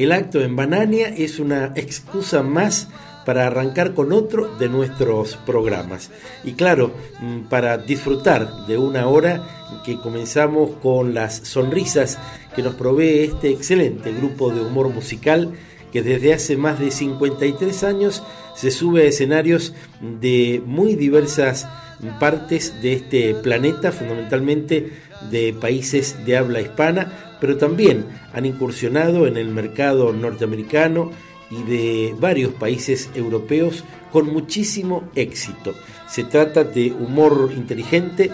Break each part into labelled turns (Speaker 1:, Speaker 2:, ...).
Speaker 1: El acto en Banania es una excusa más para arrancar con otro de nuestros programas. Y claro, mm, para disfrutar de una hora que comenzamos con las sonrisas que nos provee este excelente grupo de humor musical que desde hace más de 53 años se sube a escenarios de muy diversas partes de este planeta, fundamentalmente de países de habla hispana, pero también han incursionado en el mercado norteamericano y de varios países europeos con muchísimo éxito. Se trata de humor inteligente,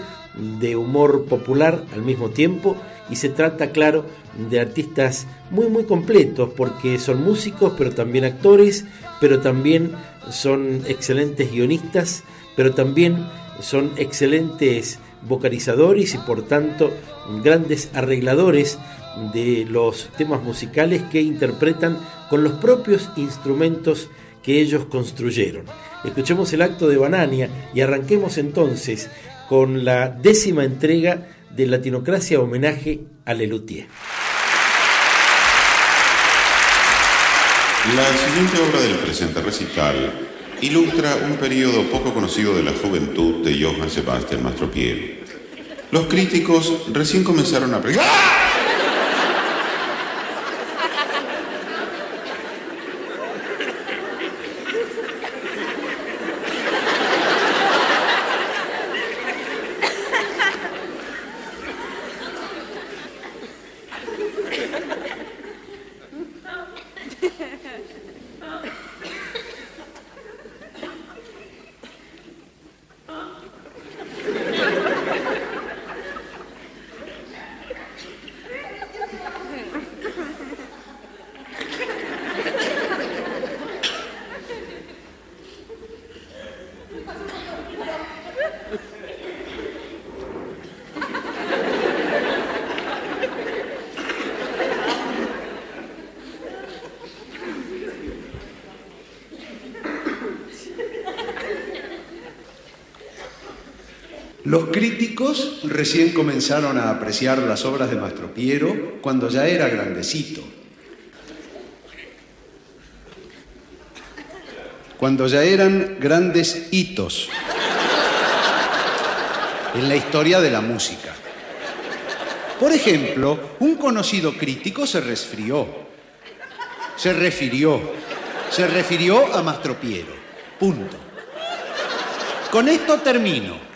Speaker 1: de humor popular al mismo tiempo y se trata, claro, de artistas muy muy completos porque son músicos, pero también actores, pero también son excelentes guionistas, pero también son excelentes vocalizadores y por tanto grandes arregladores de los temas musicales que interpretan con los propios instrumentos que ellos construyeron. Escuchemos el acto de Banania y arranquemos entonces con la décima entrega de Latinocracia homenaje a Lelutier.
Speaker 2: La siguiente obra del presente recital ilustra un periodo poco conocido de la juventud de Johann Sebastian Mastropiero. Los críticos recién comenzaron a... ¡Ah!
Speaker 3: Los críticos recién comenzaron a apreciar las obras de Mastro Piero cuando ya era grandecito. Cuando ya eran grandes hitos en la historia de la música. Por ejemplo, un conocido crítico se resfrió, se refirió, se refirió a Mastropiero. Punto. Con esto termino.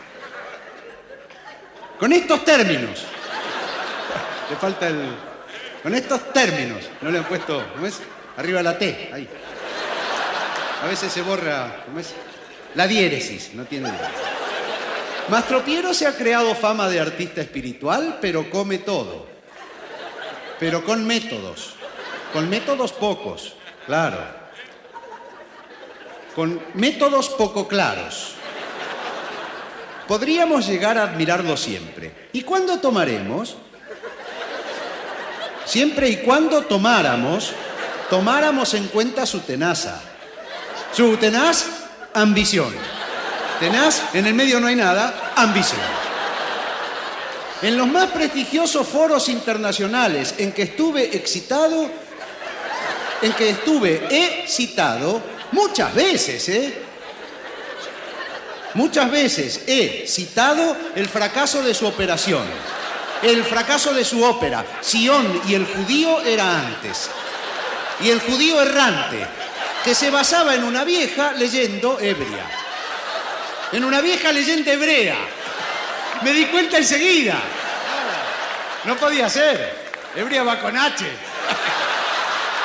Speaker 3: Con estos términos. Le falta el. Con estos términos. No le han puesto. ¿Cómo es? Arriba la T. Ahí. A veces se borra. ¿Cómo es? La diéresis. No tiene. Mastropiero se ha creado fama de artista espiritual, pero come todo. Pero con métodos. Con métodos pocos. Claro. Con métodos poco claros podríamos llegar a admirarlo siempre. ¿Y cuándo tomaremos? Siempre y cuando tomáramos, tomáramos en cuenta su tenaza. Su tenaz ambición. Tenaz, en el medio no hay nada, ambición. En los más prestigiosos foros internacionales en que estuve excitado, en que estuve excitado, muchas veces, ¿eh? Muchas veces he citado el fracaso de su operación, el fracaso de su ópera. Sion y el judío era antes. Y el judío errante, que se basaba en una vieja leyendo ebria. En una vieja leyenda hebrea. Me di cuenta enseguida. No podía ser. Ebria va con H.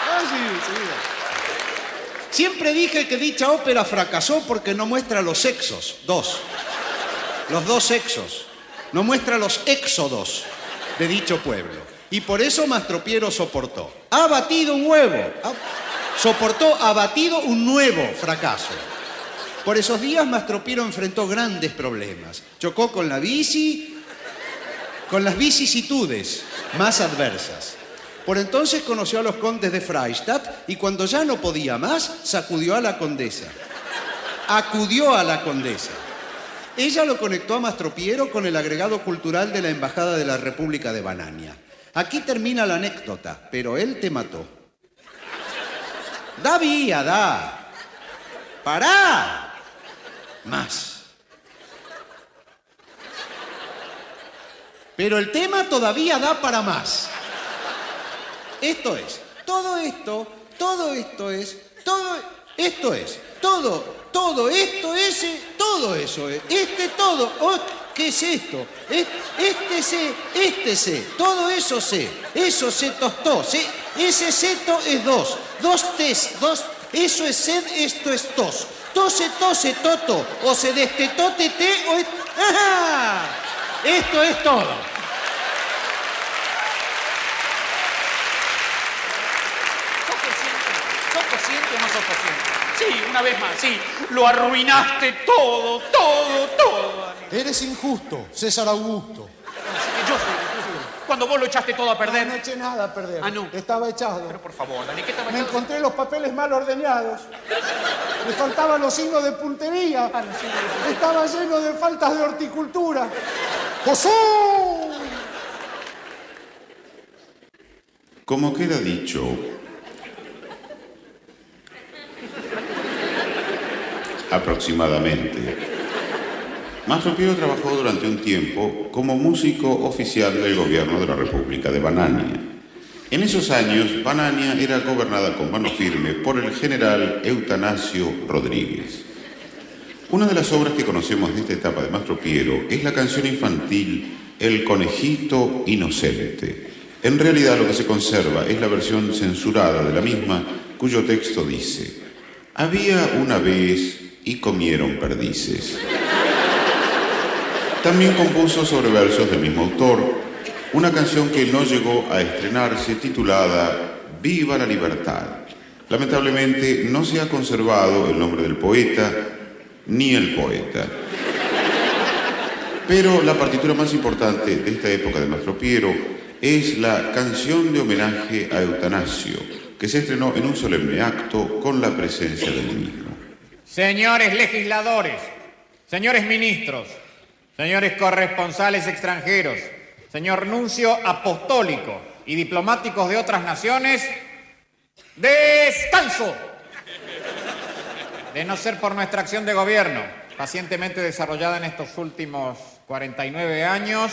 Speaker 3: Ah, Siempre dije que dicha ópera fracasó porque no muestra los sexos, dos, los dos sexos, no muestra los éxodos de dicho pueblo. Y por eso Mastropiero soportó. Ha batido un huevo, soportó, ha batido un nuevo fracaso. Por esos días Mastropiero enfrentó grandes problemas. Chocó con la bici, con las vicisitudes más adversas. Por entonces conoció a los condes de Freistadt y cuando ya no podía más, sacudió a la condesa. Acudió a la condesa. Ella lo conectó a Mastropiero con el agregado cultural de la Embajada de la República de Banania. Aquí termina la anécdota, pero él te mató. Da vía, da. Pará. Más. Pero el tema todavía da para más. Esto es, todo esto, todo esto es, todo esto es, todo, todo esto es, todo eso es, este todo, oh, ¿qué es esto? Este sé, este sé, todo eso sé, eso se tostó, ese seto es dos, dos tes, dos, eso es sed, esto es tos, tose, tose, toto, o se destetó, tete, o. Esto es todo.
Speaker 4: Sí, una vez más, sí. Lo arruinaste todo, todo, todo.
Speaker 5: Eres injusto, César Augusto.
Speaker 4: Yo soy Cuando vos lo echaste todo a perder.
Speaker 5: No, no eché nada a perder.
Speaker 4: Ah, no.
Speaker 5: Estaba echado.
Speaker 4: Pero por favor, Dani, ¿qué estaba
Speaker 5: Me encontré los papeles mal ordenados. Me faltaban los signos de puntería. Ah, Estaba lleno de faltas de horticultura. ¡José!
Speaker 2: Como queda dicho, aproximadamente. Mastro Pío trabajó durante un tiempo como músico oficial del gobierno de la República de Banania. En esos años, Banania era gobernada con mano firme por el general Eutanasio Rodríguez. Una de las obras que conocemos de esta etapa de Mastro Piero es la canción infantil El conejito inocente. En realidad lo que se conserva es la versión censurada de la misma, cuyo texto dice, Había una vez y comieron perdices. También compuso sobre versos del mismo autor una canción que no llegó a estrenarse titulada Viva la libertad. Lamentablemente no se ha conservado el nombre del poeta ni el poeta. Pero la partitura más importante de esta época de Mastro Piero es la canción de homenaje a Eutanasio, que se estrenó en un solemne acto con la presencia del mismo.
Speaker 6: Señores legisladores, señores ministros, señores corresponsales extranjeros, señor nuncio apostólico y diplomáticos de otras naciones, descanso. De no ser por nuestra acción de gobierno, pacientemente desarrollada en estos últimos 49 años,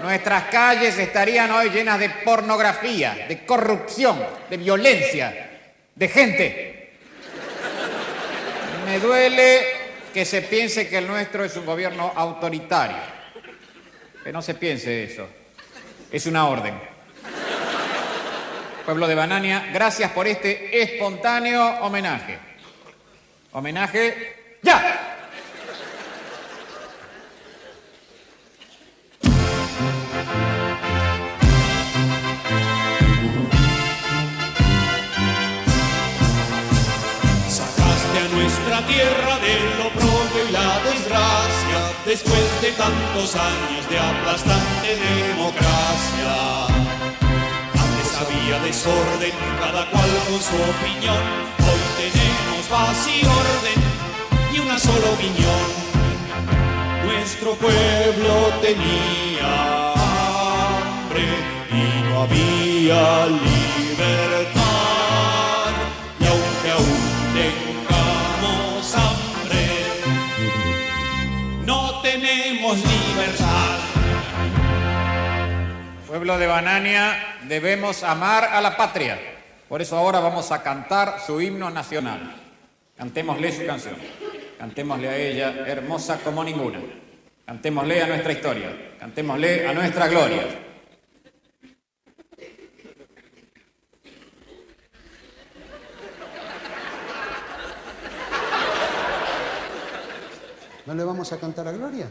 Speaker 6: nuestras calles estarían hoy llenas de pornografía, de corrupción, de violencia, de gente me duele que se piense que el nuestro es un gobierno autoritario. Que no se piense eso. Es una orden. Pueblo de Banania, gracias por este espontáneo homenaje. Homenaje ya.
Speaker 7: Tierra del oprobio y la desgracia, después de tantos años de aplastante democracia. Antes había desorden, cada cual con su opinión, hoy tenemos paz y orden y una sola opinión. Nuestro pueblo tenía hambre y no había libertad.
Speaker 6: Pueblo de Banania, debemos amar a la patria. Por eso ahora vamos a cantar su himno nacional. Cantémosle su canción. Cantémosle a ella, hermosa como ninguna. Cantémosle a nuestra historia. Cantémosle a nuestra gloria.
Speaker 5: ¿No le vamos a cantar a Gloria?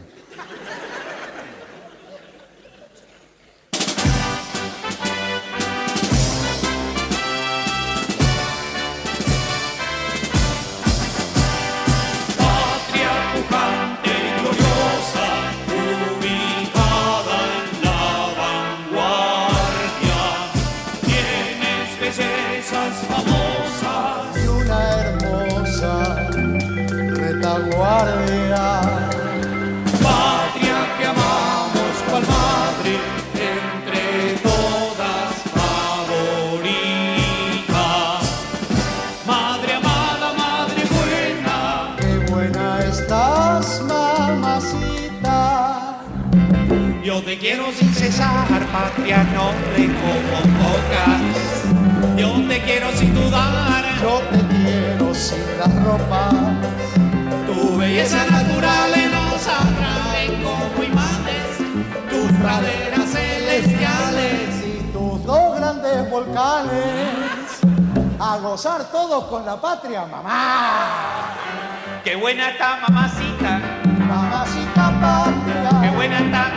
Speaker 7: Quiero sin cesar, patria noble como pocas. Yo te quiero sin dudar,
Speaker 5: Yo te quiero sin la ropa.
Speaker 7: tu belleza natural nos atrae como imanes, tus praderas celestiales.
Speaker 5: Y tus dos grandes volcanes. A gozar todos con la patria, mamá.
Speaker 4: Qué buena está mamacita,
Speaker 5: Mamacita
Speaker 4: qué
Speaker 5: patria.
Speaker 4: buena está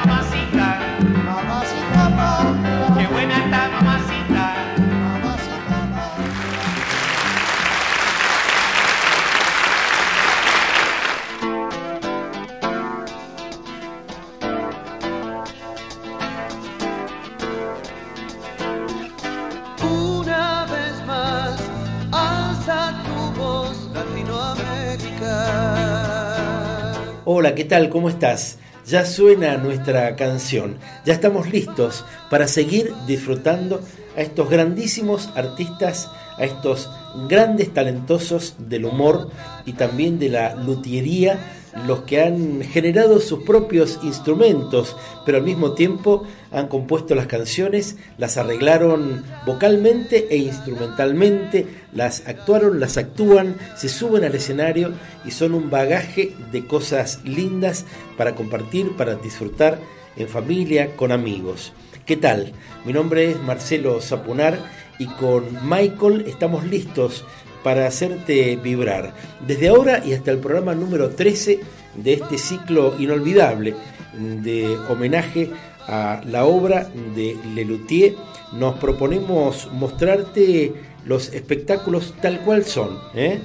Speaker 1: Hola, ¿qué tal? ¿Cómo estás? Ya suena nuestra canción. Ya estamos listos para seguir disfrutando a estos grandísimos artistas, a estos grandes talentosos del humor y también de la luthiería, los que han generado sus propios instrumentos, pero al mismo tiempo han compuesto las canciones, las arreglaron vocalmente e instrumentalmente, las actuaron, las actúan, se suben al escenario y son un bagaje de cosas lindas para compartir, para disfrutar en familia, con amigos. ¿Qué tal? Mi nombre es Marcelo Zapunar y con Michael estamos listos para hacerte vibrar. Desde ahora y hasta el programa número 13 de este ciclo inolvidable de homenaje a la obra de Lelutier, nos proponemos mostrarte los espectáculos tal cual son, ¿eh?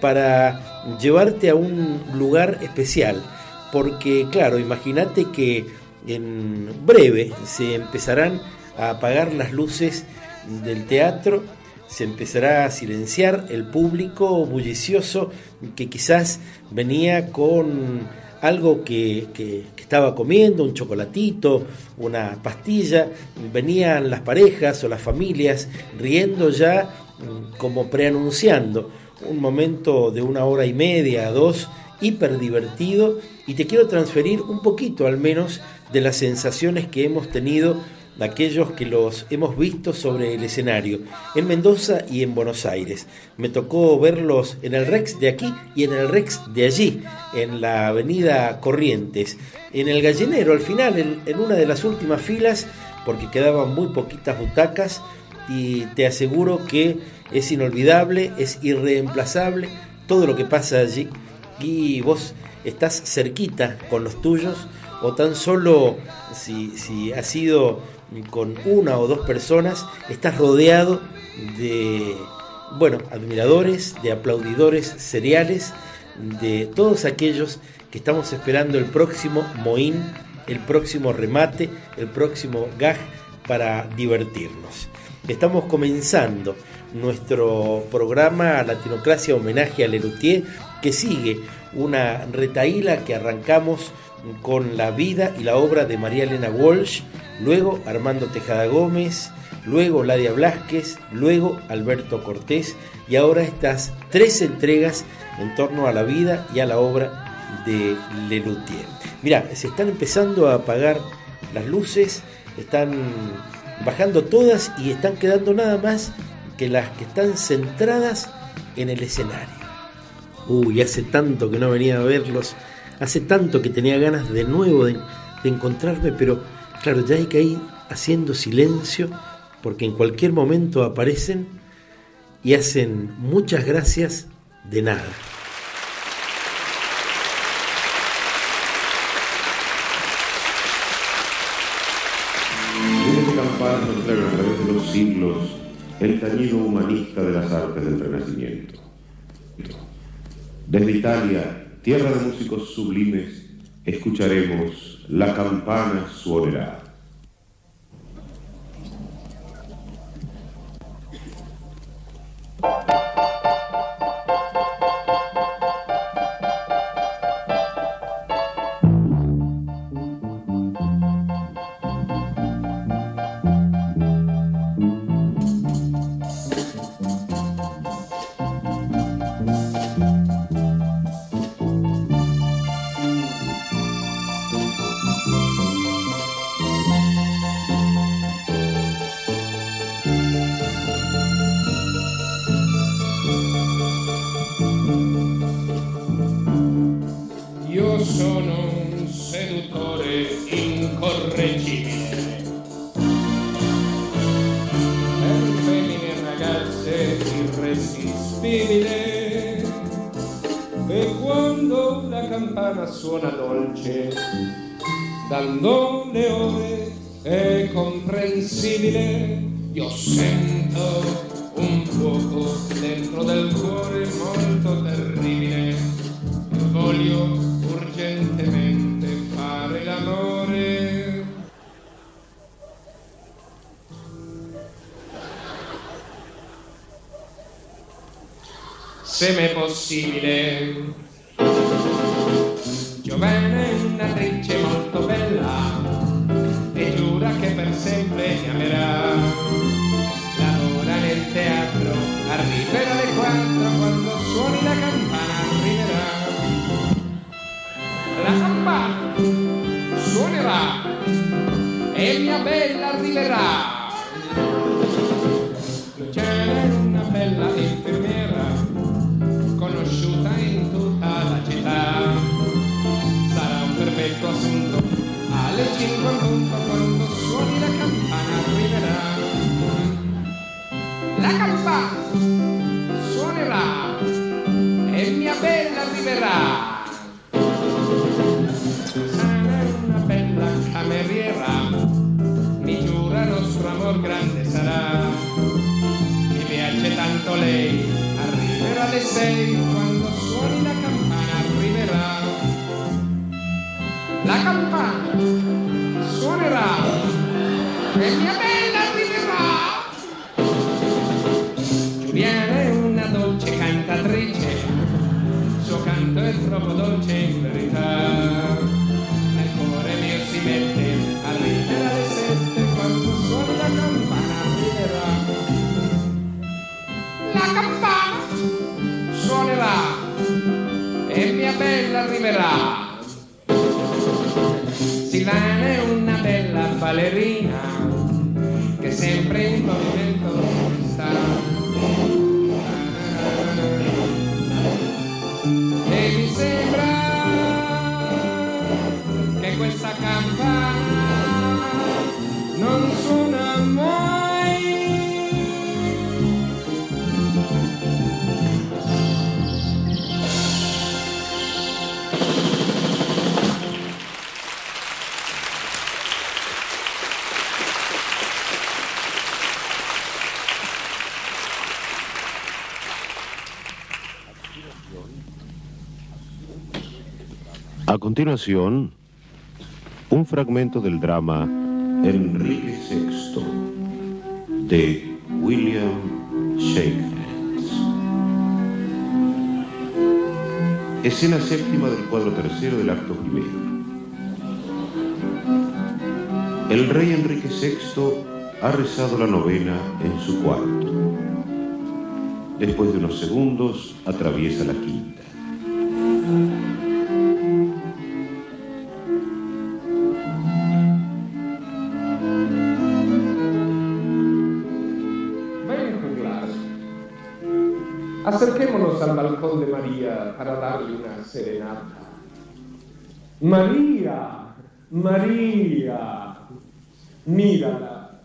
Speaker 1: para llevarte a un lugar especial. Porque, claro, imagínate que en breve se empezarán a apagar las luces del teatro, se empezará a silenciar el público bullicioso que quizás venía con algo que, que- que estaba comiendo, un chocolatito, una pastilla, venían las parejas o las familias riendo ya como preanunciando un momento de una hora y media, dos, hiper divertido y te quiero transferir un poquito al menos de las sensaciones que hemos tenido aquellos que los hemos visto sobre el escenario en Mendoza y en Buenos Aires. Me tocó verlos en el Rex de aquí y en el Rex de allí, en la avenida Corrientes, en el gallinero al final, en una de las últimas filas, porque quedaban muy poquitas butacas y te aseguro que es inolvidable, es irreemplazable todo lo que pasa allí y vos estás cerquita con los tuyos o tan solo si, si has sido con una o dos personas, estás rodeado de, bueno, admiradores, de aplaudidores seriales, de todos aquellos que estamos esperando el próximo Moín, el próximo remate, el próximo gag para divertirnos. Estamos comenzando nuestro programa Latinocracia Homenaje a Lelutier, que sigue una retaíla que arrancamos con la vida y la obra de María Elena Walsh, luego Armando Tejada Gómez, luego Ladia Blasquez, luego Alberto Cortés y ahora estas tres entregas en torno a la vida y a la obra de Lelutier. Mira, se están empezando a apagar las luces, están bajando todas y están quedando nada más que las que están centradas en el escenario. Uy, hace tanto que no venía a verlos, hace tanto que tenía ganas de nuevo de, de encontrarme, pero claro, ya hay que ir haciendo silencio porque en cualquier momento aparecen y hacen muchas gracias de nada.
Speaker 2: el tañido humanista de las artes del Renacimiento. Desde Italia, tierra de músicos sublimes, escucharemos la campana suonerá.
Speaker 8: Campana suona dolce, dando le ore è comprensibile, io sento un fuoco dentro del cuore molto terribile. Voglio urgentemente fare l'amore. Se m'è possibile, bella arriverà. La campana suonerà e mia bella arriverà. Giuliana è una dolce cantatrice, il suo canto è troppo dolce in verità. Nel cuore mio si mette, arriverà alle sette quando suona la campana arriverà. La campana suonerà e mia bella arriverà. Silvana è una bella ballerina che sempre in
Speaker 9: continuación, un fragmento del drama Enrique VI de William Shakespeare. Escena séptima del cuadro tercero del acto primero. El rey Enrique VI ha rezado la novena en su cuarto. Después de unos segundos atraviesa la quinta.
Speaker 8: Al balcón de María para darle una serenata. María, María, mírala,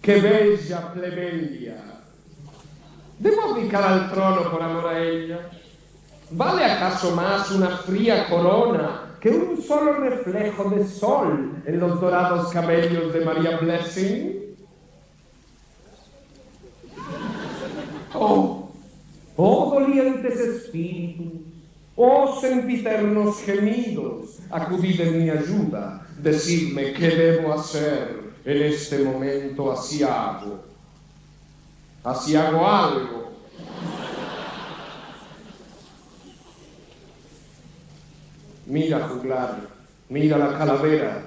Speaker 8: qué bella plebeya. ¿Debo abdicar al trono por amor a ella? ¿Vale acaso más una fría corona que un solo reflejo de sol en los dorados cabellos de María Blessing? Oh, oh dolientes espíritus, oh sempiternos gemidos, acudid en mi ayuda, decidme qué debo hacer en este momento, así hago. Así hago algo. Mira, juglar, mira la calavera.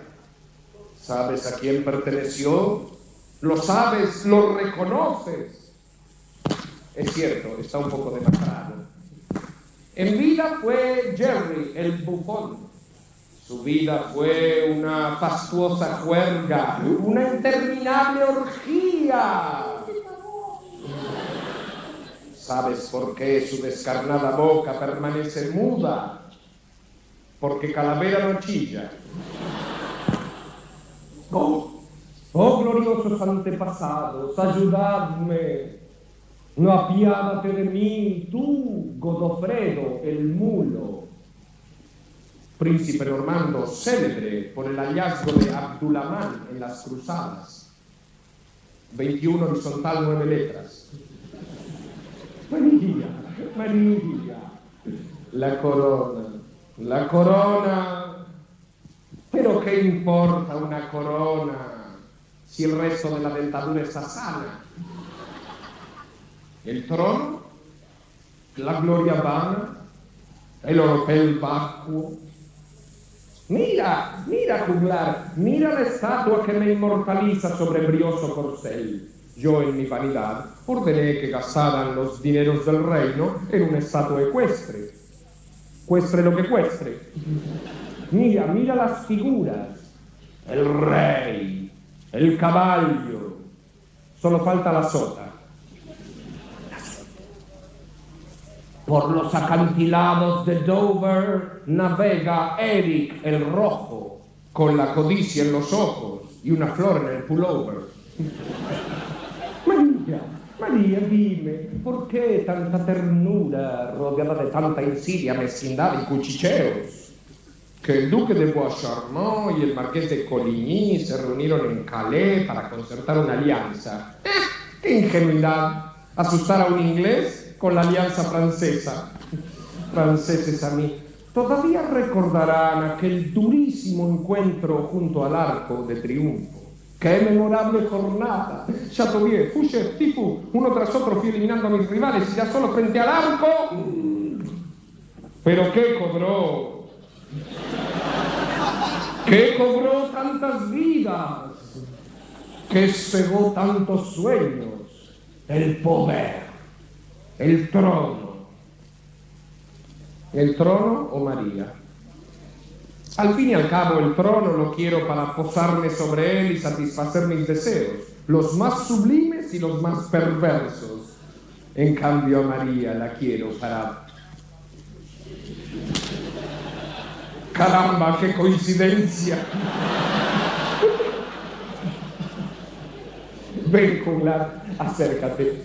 Speaker 8: ¿Sabes a quién perteneció? Lo sabes, lo reconoces. Es cierto, está un poco demacrado. En vida fue Jerry, el bufón. Su vida fue una fastuosa juerga, una interminable orgía. ¿Sabes por qué su descarnada boca permanece muda? Porque Calavera no chilla. Oh, oh gloriosos antepasados, ayudadme. No apiádate de mí, tú, Godofredo, el mulo, príncipe normando célebre por el hallazgo de Abdulamán en las cruzadas. 21 horizontal, 9 letras. María, María, la corona, la corona. Pero ¿qué importa una corona si el resto de la dentadura está sana? El trono, la gloria vana, el oropel vacuo. Mira, mira, juglar, mira la estatua que me inmortaliza sobre brioso corcel. Yo en mi vanidad ordené que gastaran los dineros del reino en una estatua ecuestre. Cuestre lo que cuestre. Mira, mira las figuras. El rey, el caballo. Solo falta la sota. Por los acantilados de Dover navega Eric el Rojo, con la codicia en los ojos y una flor en el pullover. María, María, dime, ¿por qué tanta ternura rodeada de tanta insidia, mezquindad y cuchicheos? Que el duque de Bois-Charmont y el marqués de Coligny se reunieron en Calais para concertar una alianza. ¡Eh! ¡Qué ingenuidad! ¿Asustar a un inglés con la alianza francesa? Franceses a mí. Todavía recordarán aquel durísimo encuentro junto al arco de triunfo. ¡Qué memorable jornada! Chateaubriand, Fouché, Tifu, uno tras otro fui eliminando a mis rivales y ya solo frente al arco. ¿Pero qué cobró? ¿Qué cobró tantas vidas? ¿Qué cegó tantos sueños? El poder, el trono. ¿El trono o María? Al fin y al cabo, el trono lo quiero para posarme sobre él y satisfacer mis deseos, los más sublimes y los más perversos. En cambio, a María la quiero para... Caramba, qué coincidencia. Ven, juglar, acércate.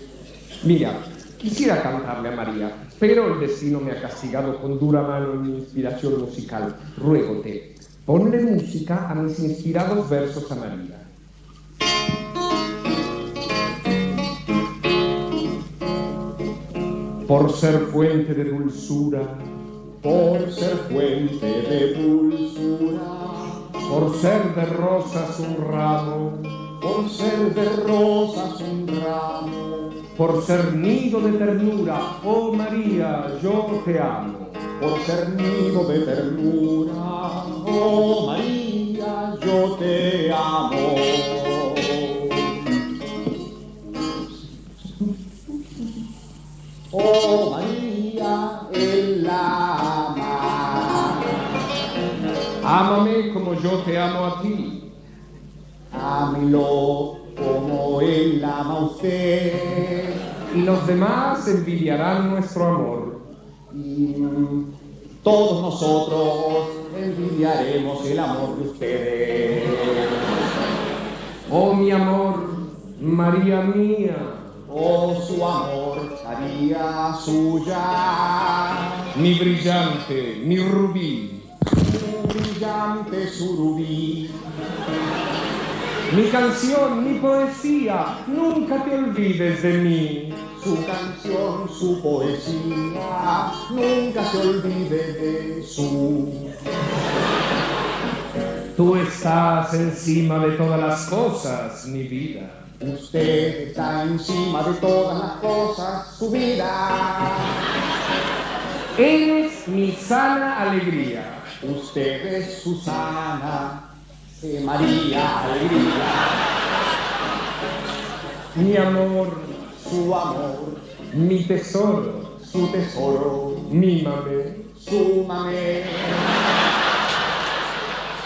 Speaker 8: Mira, quisiera cantarle a María, pero el destino me ha castigado con dura mano mi inspiración musical. Ruégote, ponle música a mis inspirados versos a María. Por ser fuente de dulzura,
Speaker 10: por ser fuente de dulzura,
Speaker 8: por ser de rosas un ramo,
Speaker 10: por ser de rosas un ramo,
Speaker 8: por ser nido de ternura, oh María, yo te amo.
Speaker 10: por ser nido de ternura, oh María, yo te amo. Oh María, él la ama.
Speaker 8: Ámame como yo te amo a ti.
Speaker 10: Ámelo como él ama a usted.
Speaker 8: Y los demás envidiarán nuestro amor.
Speaker 10: Y todos nosotros envidiaremos el amor de ustedes.
Speaker 8: Oh mi amor, María mía,
Speaker 10: Oh, su amor haría suya.
Speaker 8: mi brillante, mi rubí,
Speaker 10: Un brillante surubí.
Speaker 8: Mi canción, mi poesía, nunca te olvides de mí.
Speaker 10: Su canción, su poesía, nunca se olvide de su.
Speaker 8: Tú estás encima de todas las cosas, mi vida.
Speaker 10: Usted está encima de todas las cosas, su vida.
Speaker 8: Eres mi sana alegría.
Speaker 10: Usted es Susana, eh, María, alegría,
Speaker 8: Mi amor,
Speaker 10: su amor,
Speaker 8: mi tesoro,
Speaker 10: su tesoro,
Speaker 8: mímame.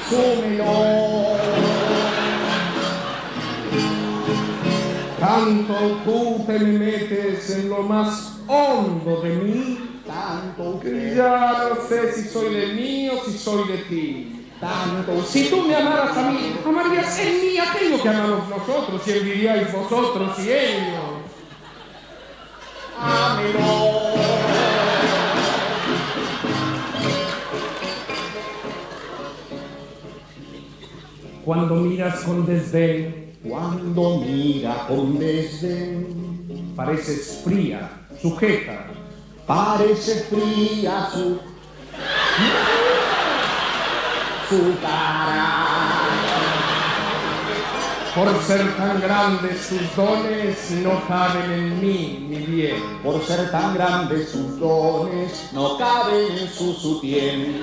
Speaker 10: su melón.
Speaker 8: Tanto tú te me metes en lo más hondo de mí,
Speaker 10: Tanto
Speaker 8: que ya no sé si soy de mí o si soy de ti
Speaker 10: tanto.
Speaker 8: Si tú me amaras a mí, amarías en mí aquello que amamos nosotros, y viviríais vosotros y ellos. Amelo. Cuando miras con desdén,
Speaker 10: cuando mira con desdén,
Speaker 8: pareces fría, sujeta,
Speaker 10: parece fría, su su cara.
Speaker 8: por ser tan grandes sus dones, no caben en mí mi bien.
Speaker 10: Por ser tan grandes sus dones, no caben en su sutién.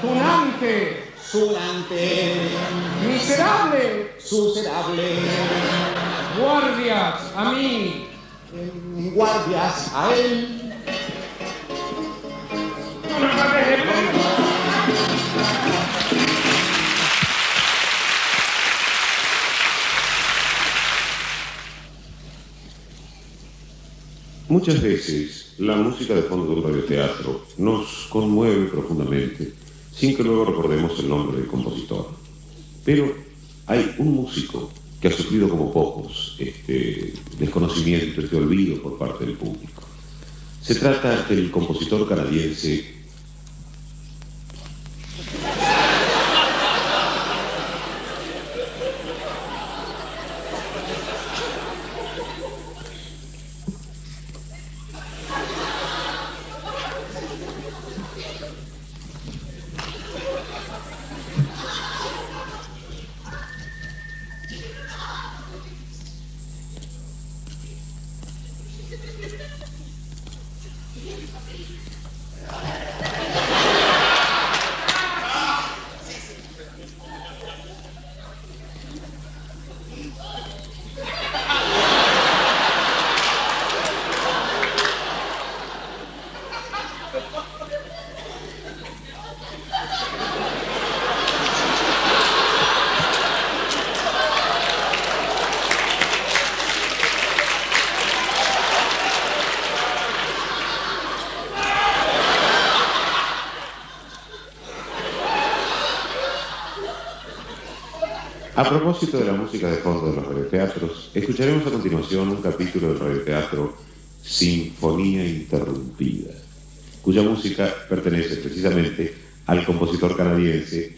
Speaker 8: Tunante,
Speaker 10: Sulante,
Speaker 8: miserable,
Speaker 10: suserable,
Speaker 8: guardias, a mí,
Speaker 10: guardias a él.
Speaker 9: Muchas veces la música de fondo de un radioteatro nos conmueve profundamente sin que luego recordemos el nombre del compositor. Pero hay un músico que ha sufrido como pocos este desconocimiento, este olvido por parte del público. Se trata del compositor canadiense A propósito de la música de fondo de los radioteatros, escucharemos a continuación un capítulo del radioteatro Sinfonía Interrumpida, cuya música pertenece precisamente al compositor canadiense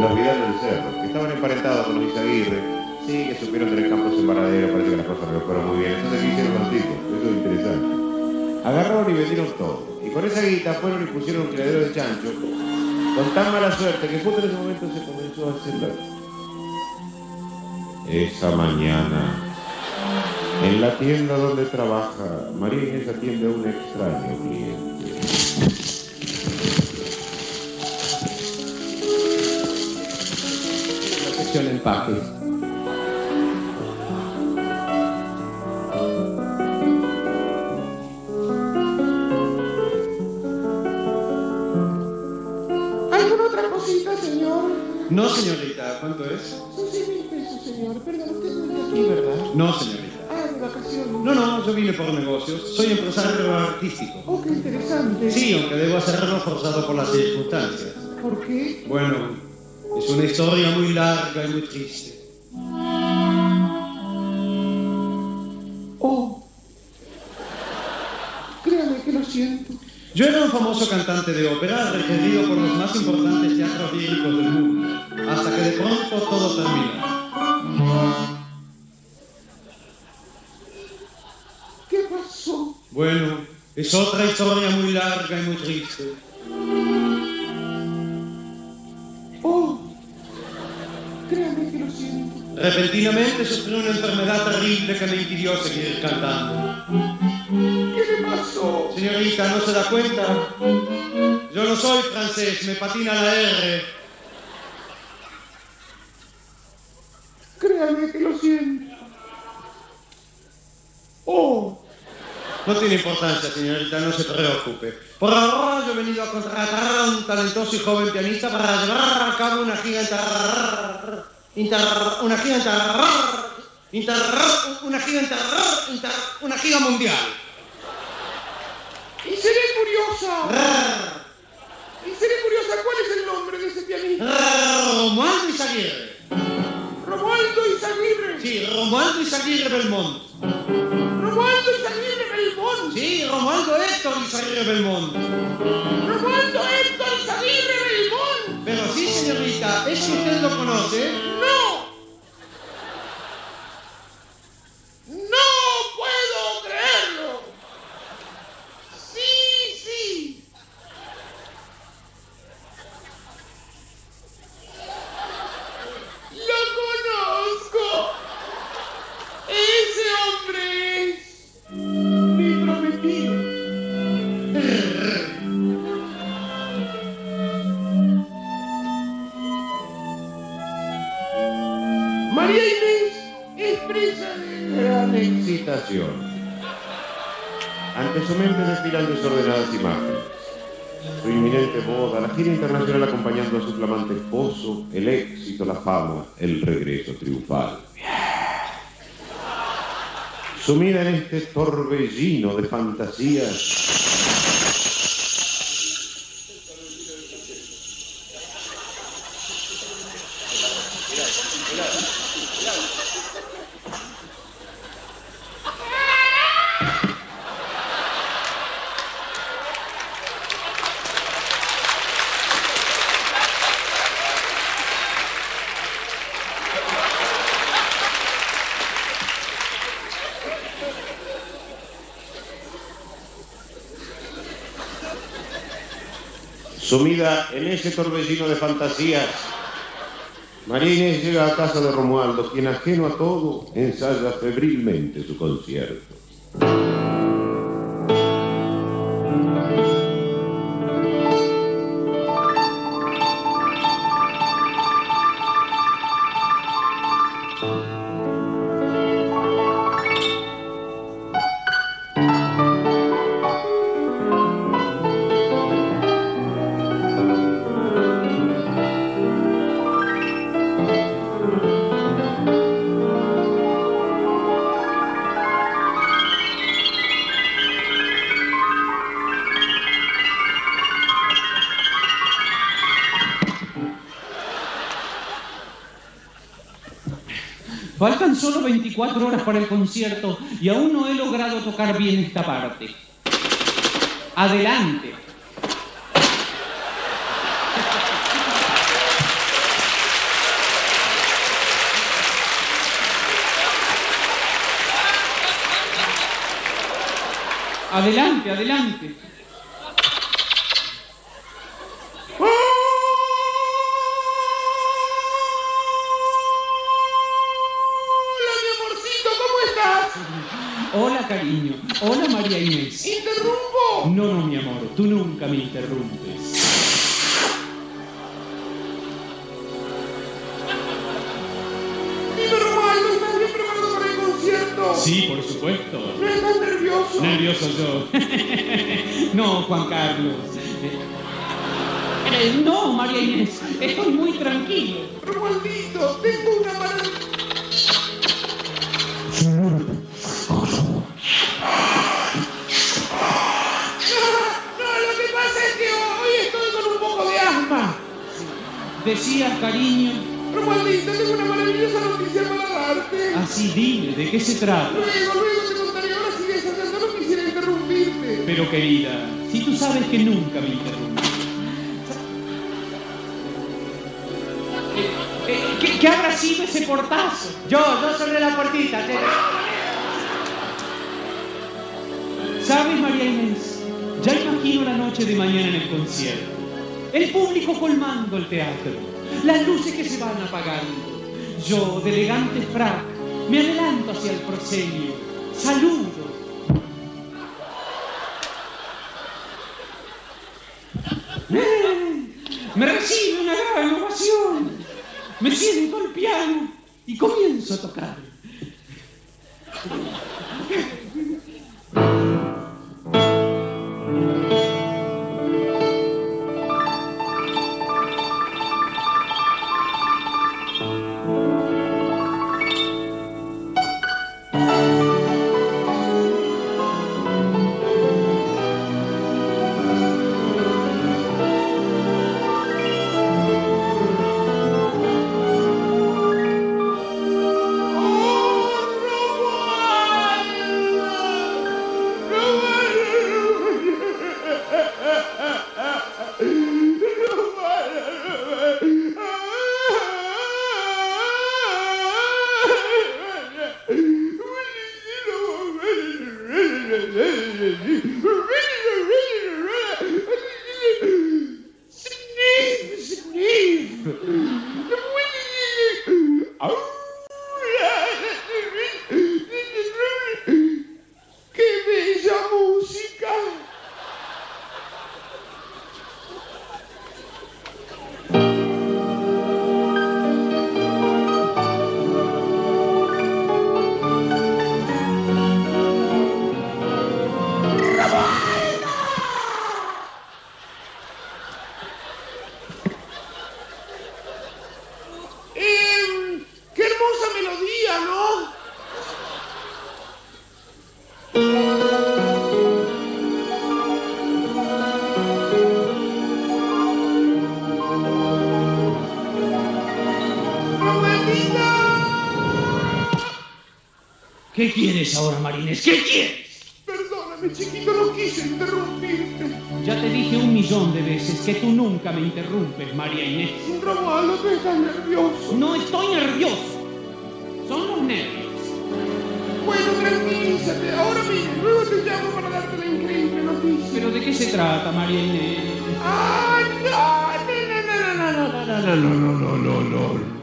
Speaker 9: los Vidal del Cerro, que estaban emparentados con Luis Aguirre, sí, que supieron tener campos en Varadero, parece que las cosas no fueron muy bien. Entonces, ¿qué hicieron los tipos? Eso es interesante. Agarraron y vendieron todo. Y con esa guita fueron y pusieron un criadero de chancho, con tan mala suerte que justo en ese momento se comenzó a hacer. Esa mañana, en la tienda donde trabaja, María Inés atiende a un extraño cliente.
Speaker 8: Sección empaque.
Speaker 10: ¿Alguna otra cosita, señor?
Speaker 3: No, señorita, ¿cuánto es?
Speaker 10: Son seis mil pesos, señor. Perdón, usted no es de aquí, ¿verdad?
Speaker 3: No, señorita.
Speaker 10: Ah, de vacaciones.
Speaker 3: No, no, yo vine por negocios. Soy empresario artístico.
Speaker 10: Oh, qué interesante.
Speaker 3: Sí, aunque debo hacerlo forzado por las circunstancias.
Speaker 10: ¿Por qué?
Speaker 3: Bueno, es una historia muy larga y muy triste.
Speaker 10: Oh. Créame que lo siento.
Speaker 3: Yo era un famoso cantante de ópera requerido por los más importantes teatros líricos del mundo, hasta que de pronto todo termina.
Speaker 11: Bueno, es otra historia muy larga y muy triste.
Speaker 12: Créame que lo siento.
Speaker 11: Repentinamente sufrí una enfermedad terrible que me impidió seguir cantando.
Speaker 12: ¿Qué le pasó?
Speaker 11: Señorita, ¿no se da cuenta? Yo no soy francés, me patina la R.
Speaker 12: Créame que lo siento. Oh,
Speaker 11: No tiene importancia, señorita, no se preocupe. Por ahora yo he venido a contratar a un talentoso y joven pianista para llevar a cabo una gira inter... una gira inter... una gira inter... una gira mundial.
Speaker 12: y seré curiosa. Y seré curiosa, ¿cuál es el nombre de ese pianista?
Speaker 11: Romualdo Izaguirre.
Speaker 12: Romualdo Izaguirre.
Speaker 11: Sí, Romualdo Izaguirre Belmont.
Speaker 12: Romualdo.
Speaker 11: Sí, Romualdo Héctor Izaguirre Belmont.
Speaker 12: Romualdo Héctor Izaguirre Belmont.
Speaker 11: Pero sí, señorita, ¿es que usted lo conoce?
Speaker 12: ¡No! ¡No
Speaker 9: Ante su mente desfilan desordenadas imágenes. Su inminente boda, la gira internacional acompañando a su flamante esposo, el éxito, la fama, el regreso triunfal. Sumida en este torbellino de fantasías, Sumida en ese torbellino de fantasías, María Inés llega a casa de Romualdo, quien ajeno a todo ensaya febrilmente su concierto.
Speaker 13: 24 horas para el concierto y aún no he logrado tocar bien esta parte. Adelante. Adelante, adelante.
Speaker 12: Hola,
Speaker 13: María Inés.
Speaker 12: ¿Interrumpo?
Speaker 13: No, no, mi amor, tú nunca me interrumpes.
Speaker 12: Dime, Romualdo, ¿estás bien preparado para el concierto?
Speaker 13: Sí, por supuesto.
Speaker 12: ¿No estás nervioso?
Speaker 13: Nervioso yo. no, Juan Carlos. Eh, no, María Inés, estoy muy tranquilo.
Speaker 12: Romualdito, tengo una maravilla.
Speaker 13: Decías, cariño,
Speaker 12: Romualdito, tengo una maravillosa noticia para darte.
Speaker 13: así dime, ¿de qué se trata?
Speaker 12: Luego, luego te contaré. Ahora sigue ensayando, no quisiera interrumpirte.
Speaker 13: Pero querida, si tú sabes que nunca me interrumpes. ¿Qué, qué habrá sido ese portazo?
Speaker 14: Yo, yo cerré la puertita. te-
Speaker 13: ¿Sabes, María Inés? Ya imagino la noche de mañana en el concierto. El público colmando el teatro. Las luces que se van apagando. Yo, de elegante frac, me adelanto hacia el proscenio. Saludo. ¡Eh! Me recibe una gran ovación. Me siento al piano y comienzo a tocar.
Speaker 8: ¿Qué
Speaker 13: quieres ahora, Marines? ¿Qué quieres?
Speaker 8: Perdóname, chiquito, no quise interrumpirte.
Speaker 13: Ya te dije un millón de veces que tú nunca me interrumpes, María Inés.
Speaker 8: Romualdo, tú estás nervioso.
Speaker 13: No estoy nervioso. Son los nervios.
Speaker 8: Bueno, tranquilízate. Ahora mismo, luego te llamo para darte la increíble noticia.
Speaker 13: ¿Pero de qué se trata, María Inés?
Speaker 8: ¡Ah, no! No, no, no, no, no, no, no, no, no, no, no.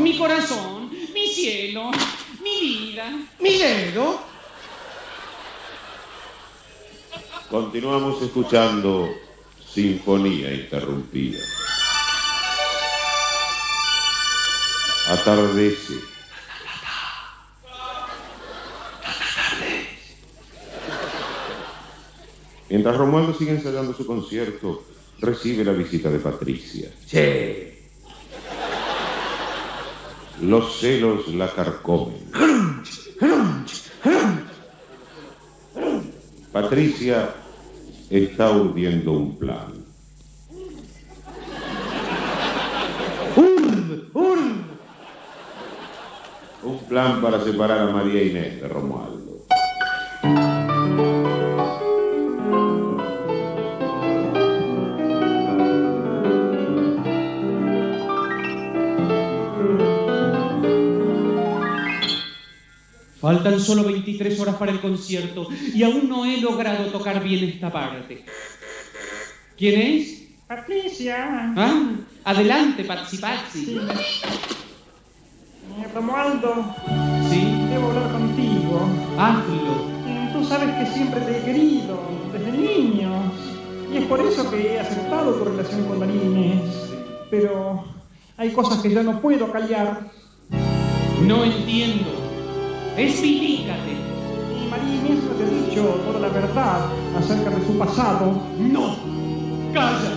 Speaker 13: Mi corazón, mi cielo, mi vida.
Speaker 8: ¿Mi dedo?
Speaker 9: Continuamos escuchando Sinfonía Interrumpida. Atardece. Mientras Romualdo sigue ensayando su concierto, recibe la visita de Patricia.
Speaker 8: Sí.
Speaker 9: Los celos la carcomen. Patricia está urdiendo un plan. Un plan para separar a María Inés de Romualdo.
Speaker 13: Faltan solo 23 horas para el concierto y aún no he logrado tocar bien esta parte. ¿Quién es?
Speaker 15: Patricia.
Speaker 13: Ah, adelante, Patsy Patsy.
Speaker 15: Eh, Romualdo,
Speaker 13: Sí,
Speaker 15: debo hablar contigo.
Speaker 13: hazlo.
Speaker 15: Eh, Tú sabes que siempre te he querido, desde niños. Y es por eso que he aceptado tu relación con María Inés. Pero hay cosas que ya no puedo callar.
Speaker 13: No entiendo. Explícate.
Speaker 15: Y María Inés no te ha dicho toda la verdad acerca de su pasado.
Speaker 13: No. Calla.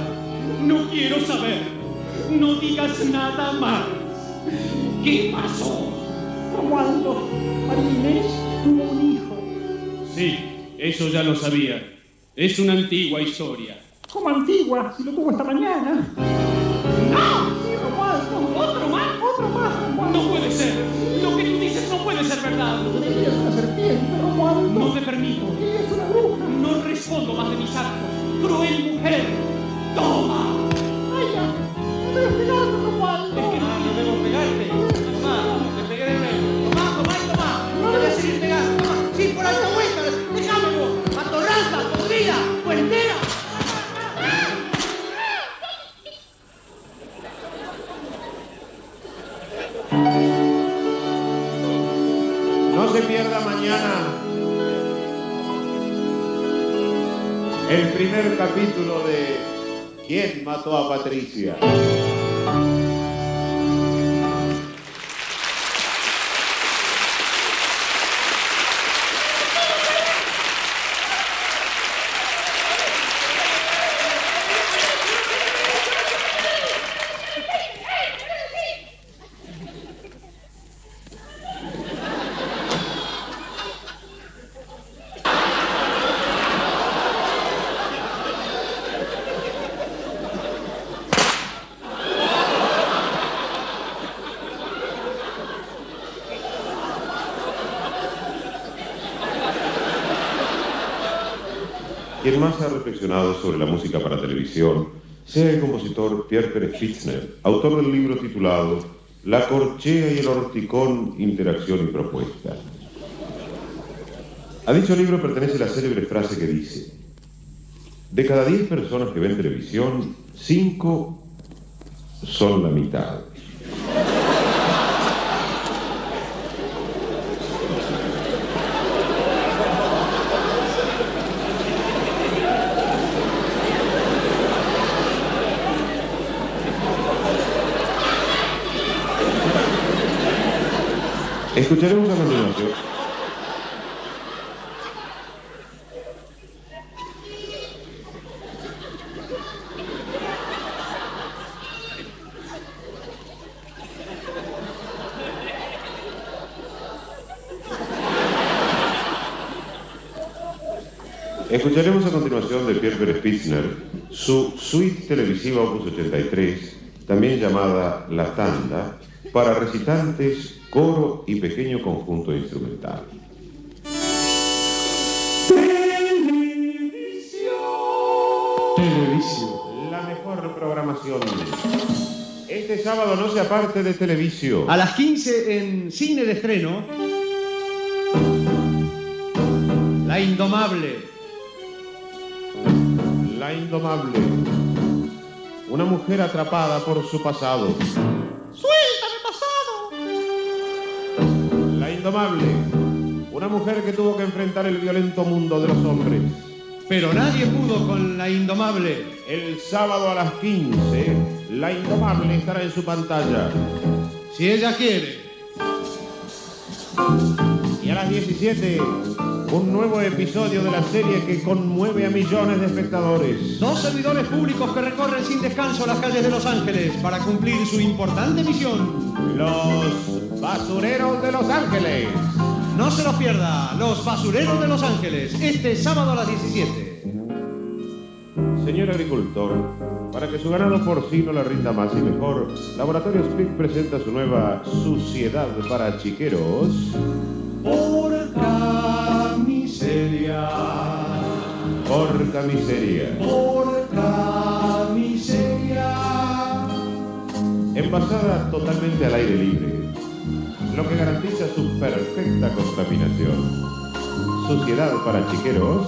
Speaker 13: No quiero saber. No digas nada más. ¿Qué pasó?
Speaker 15: Romualdo, María Inés tuvo un hijo.
Speaker 13: Sí, eso ya lo sabía. Es una antigua historia.
Speaker 15: Como antigua, si lo tuvo esta mañana. ¡No! Sí, Romualdo.
Speaker 13: ¿Otro más?
Speaker 15: Otro más, Romualdo.
Speaker 13: No puede ser. No te permito. No respondo más de mis actos. Cruel mujer. Toma.
Speaker 16: El primer capítulo de ¿Quién mató a Patricia? Quien más ha reflexionado sobre la música para televisión sea el compositor Pierre Pérez Fitzner, autor del libro titulado La corchea y el horticón, interacción y propuesta. A dicho libro pertenece la célebre frase que dice, de cada 10 personas que ven televisión, 5 son la mitad. Escucharemos a continuación. Escucharemos a continuación de Pierre Pérez Pitzner su suite televisiva Opus 83, también llamada La Tanda, para recitantes, coro y pequeño conjunto instrumental.
Speaker 17: Televisión.
Speaker 16: La mejor programación. Este sábado no se aparte de televisión.
Speaker 9: A las 15 en cine de estreno. La Indomable.
Speaker 16: La Indomable. Una mujer atrapada por su pasado.
Speaker 11: ¡Suéltame, pasado!
Speaker 16: La Indomable. Una mujer que tuvo que enfrentar el violento mundo de los hombres.
Speaker 9: Pero nadie pudo con La Indomable.
Speaker 16: El sábado a las 15, La Indomable estará en su pantalla.
Speaker 9: Si ella quiere.
Speaker 16: Y a las 17, un nuevo episodio de la serie que conmueve a millones de espectadores.
Speaker 9: Dos servidores públicos que recorren sin descanso las calles de Los Ángeles para cumplir su importante misión.
Speaker 16: Los basureros de Los Ángeles.
Speaker 9: No se los pierda, Los Basureros de Los Ángeles, este sábado a las 17.
Speaker 16: Señor agricultor, para que su ganado porcino le rinda más y mejor, Laboratorio Split presenta su nueva Suciedad para Chiqueros.
Speaker 11: Porca miseria.
Speaker 16: Porca miseria.
Speaker 11: Porca miseria.
Speaker 16: Envasada totalmente al aire libre, lo que garantiza su perfecta contaminación. Suciedad para chiqueros.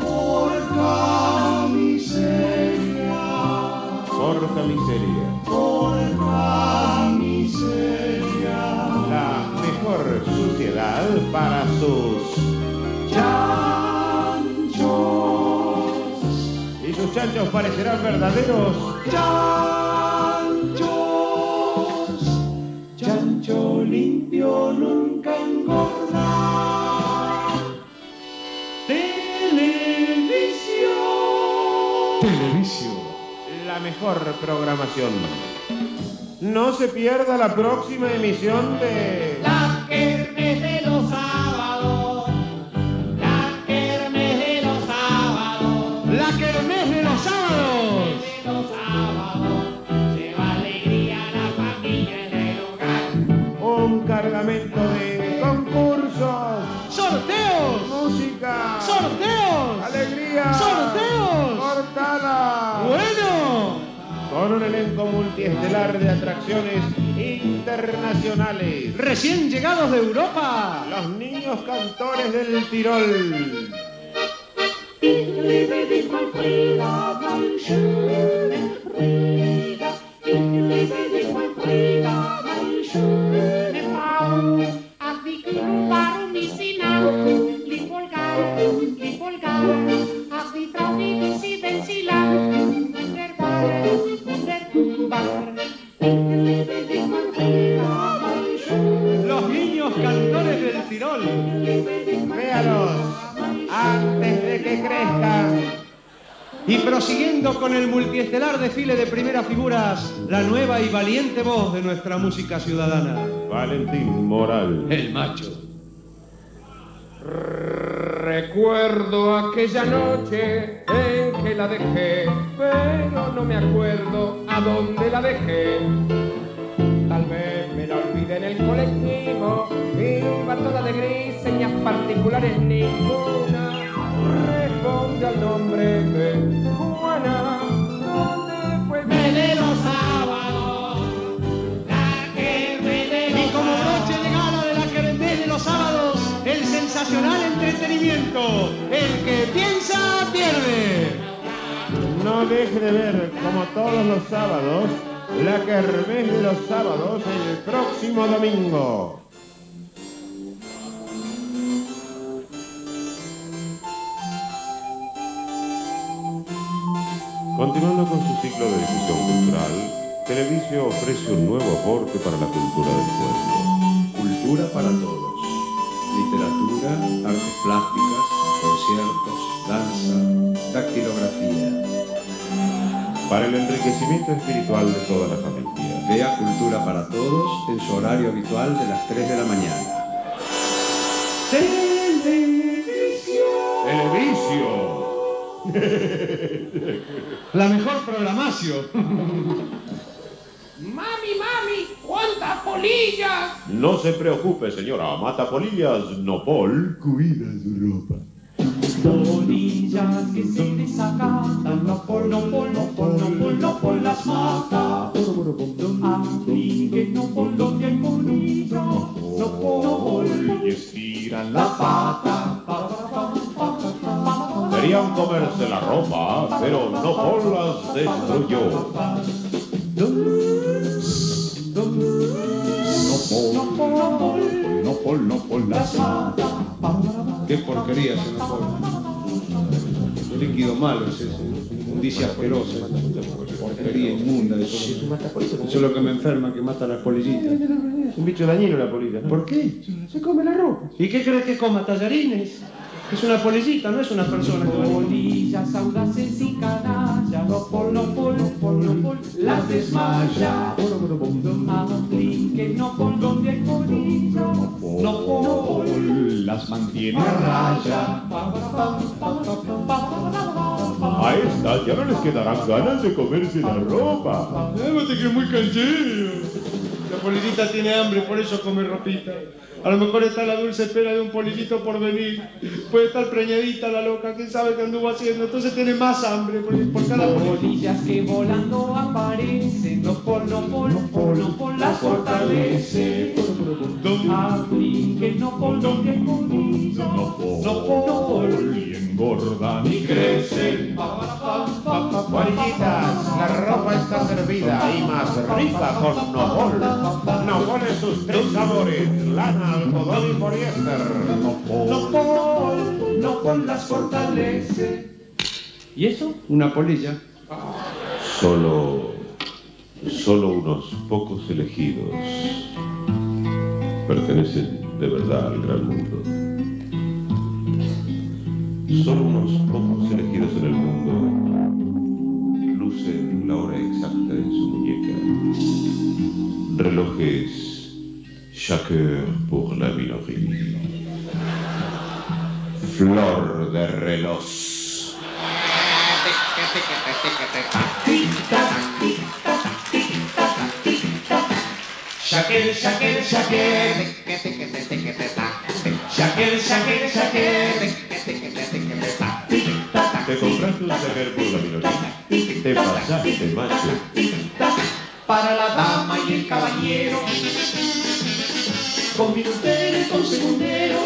Speaker 11: Porca miseria.
Speaker 16: Porca miseria.
Speaker 11: Porca miseria.
Speaker 16: La mejor suciedad para sus
Speaker 11: chanchos
Speaker 16: parecerán verdaderos
Speaker 11: chanchos. Chancho limpio nunca engorda. Televisión.
Speaker 17: Televisión.
Speaker 16: la mejor programación. No se pierda la próxima emisión de
Speaker 11: La
Speaker 16: un elenco multiestelar de atracciones internacionales.
Speaker 9: Recién llegados de Europa.
Speaker 16: Los niños cantores del Tirol.
Speaker 11: La nueva y valiente voz de nuestra música ciudadana.
Speaker 9: Valentín Moral.
Speaker 11: El macho.
Speaker 8: Recuerdo aquella noche en que la dejé, pero no me acuerdo a dónde la dejé. Tal vez me la olvidé en el colectivo, iba toda de gris, señas particulares ninguna. Responde al nombre de Juana. ¿Dónde fue?
Speaker 7: de
Speaker 11: el sensacional entretenimiento. El que piensa, pierde.
Speaker 9: No deje de ver, como todos los sábados, la kermés de los sábados el próximo domingo. Continuando con su ciclo de difusión cultural, Televisio ofrece un nuevo aporte para la cultura del pueblo.
Speaker 3: Cultura para todos. Literatura, artes plásticas, conciertos, danza, dactilografía.
Speaker 9: Para el enriquecimiento espiritual de toda la familia.
Speaker 3: Vea Cultura para Todos en su horario habitual de las 3 de la mañana.
Speaker 9: Televisio.
Speaker 11: La mejor programación.
Speaker 7: Mami, ¿cuántas polillas?
Speaker 9: No se preocupe, señora. Mata polillas, no Paul. Cuida su ropa.
Speaker 13: Polillas que se desacatan, no por, no por, no por, no por, no por las mata. Aplique, no por donde hay polillas, no por, no por.
Speaker 9: Y estiran la pata. Querían comerse la ropa, pero no Paul las destruyó.
Speaker 3: No por, no las Qué porquería se nos pone. Un líquido malo es ese, inmundicia asquerosa, porquería inmunda. Eso es lo que me enferma, que mata a las polillitas.
Speaker 9: Es un bicho dañino la polilla.
Speaker 3: ¿Por qué?
Speaker 11: Se come la ropa. ¿Y qué crees que coma? ¿Tallarines? Es una polillita, no es una persona.
Speaker 13: Polillas audaces y canallas, no por, no por, no por, no por, las desmaya.
Speaker 9: Mantiene a raya. A estas ya no les quedarán ganas de comerse la ropa.
Speaker 11: Llévate que muy canchero. La polillita tiene hambre, por eso come ropita. A lo mejor está la dulce espera de un polillito por venir. Puede estar preñadita la loca, quién sabe qué anduvo haciendo. Entonces tiene más hambre por, por cada.
Speaker 13: Polillas que volando aparecen, no por, no por, no por, no por, las fortalece. Aplique, no por donde hay no por.
Speaker 9: Y engordan y crecen.
Speaker 8: Polillitas, la ropa está servida y más rica con Nopol. Nopol en sus tres sabores, lana, algodón y poliéster.
Speaker 13: No por, no por las fortalece.
Speaker 11: ¿Y eso? Una polilla.
Speaker 9: Solo, solo unos pocos elegidos pertenecen de verdad al gran mundo. Solo unos pocos elegidos en el mundo lucen la hora exacta en su muñeca. Relojes chaque heure pour la minoría. Flor de reloj.
Speaker 7: Shaker, shaker, shaker. Shaker, shaker, shaker.
Speaker 9: Te compraste un saber por la minoría. Te pasaste, macho.
Speaker 7: Para la dama y el caballero. Con minutero y con segundero.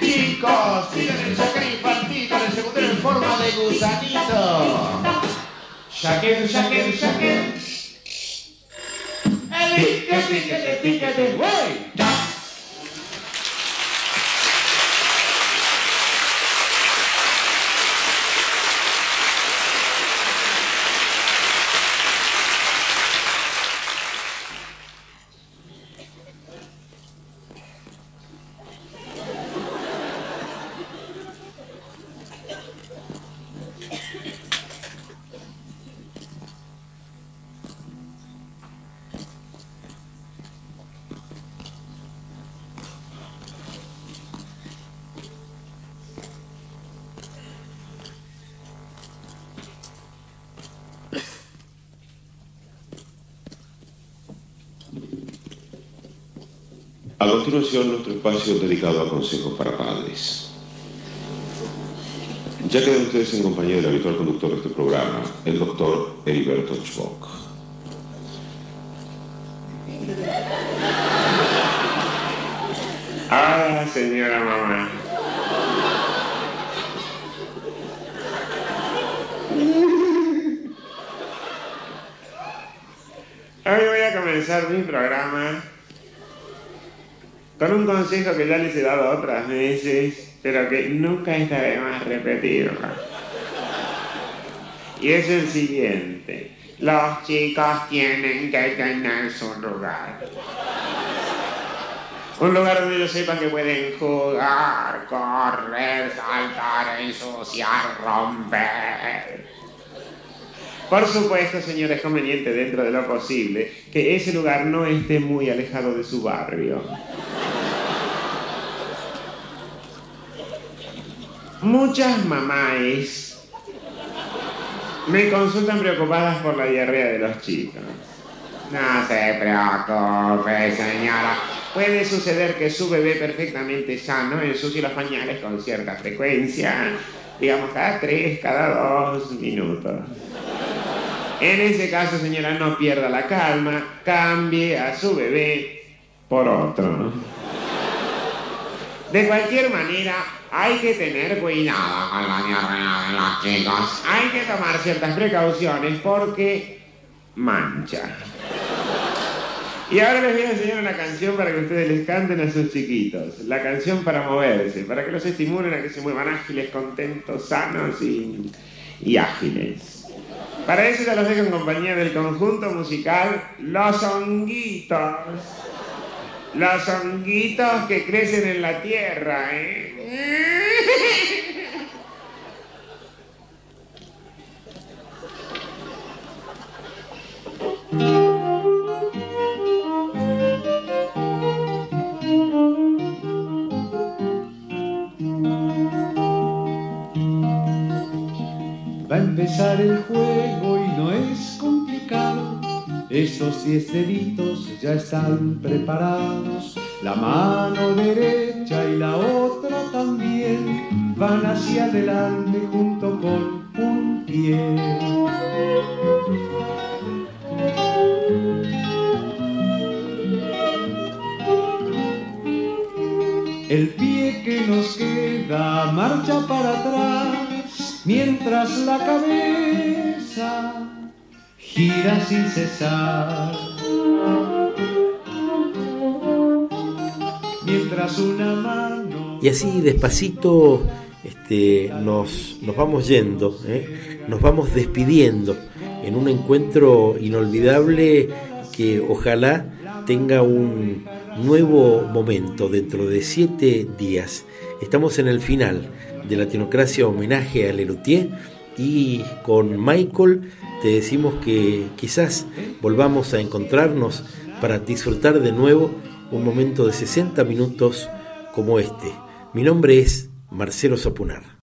Speaker 8: Chicos, miren el shaker infantito, el segundero en forma de gusanito.
Speaker 7: Shaker, shaker, shaker. El güey.
Speaker 9: A continuación, nuestro espacio dedicado a consejos para padres. Ya quedan ustedes en compañía del habitual conductor de este programa, el doctor Heriberto Schbock.
Speaker 18: Ah, señora mamá. Hoy voy a comenzar mi programa con un consejo que ya les he dado otras veces, pero que nunca está de más repetirlo. Y es el siguiente. Los chicos tienen que tener su lugar. Un lugar donde ellos sepan que pueden jugar, correr, saltar, ensuciar, romper. Por supuesto, señor, es conveniente dentro de lo posible que ese lugar no esté muy alejado de su barrio. Muchas mamás me consultan preocupadas por la diarrea de los chicos. No se preocupe, señora. Puede suceder que su bebé perfectamente sano ensucie los pañales con cierta frecuencia, digamos cada tres, cada dos minutos. En ese caso, señora, no pierda la calma, cambie a su bebé por otro. De cualquier manera, hay que tener cuidado con la diarrea de los chicos. Hay que tomar ciertas precauciones porque mancha. Y ahora les voy a enseñar una canción para que ustedes les canten a sus chiquitos. La canción para moverse, para que los estimulen a que se muevan ágiles, contentos, sanos y, y ágiles. Para eso ya los dejo en compañía del conjunto musical Los Honguitos. Los honguitos que crecen en la tierra, ¿eh?
Speaker 11: Estos diez deditos ya están preparados. La mano derecha y la otra también van hacia adelante junto con un pie. El pie que nos queda marcha para atrás mientras la cabeza gira sin cesar. Mientras una mano
Speaker 1: Y así despacito este, nos, nos vamos yendo, ¿eh? nos vamos despidiendo en un encuentro inolvidable que ojalá tenga un nuevo momento dentro de siete días. Estamos en el final de Latinocracia homenaje a Lelutier y con Michael te decimos que quizás volvamos a encontrarnos para disfrutar de nuevo un momento de 60 minutos como este. Mi nombre es Marcelo Sapunar.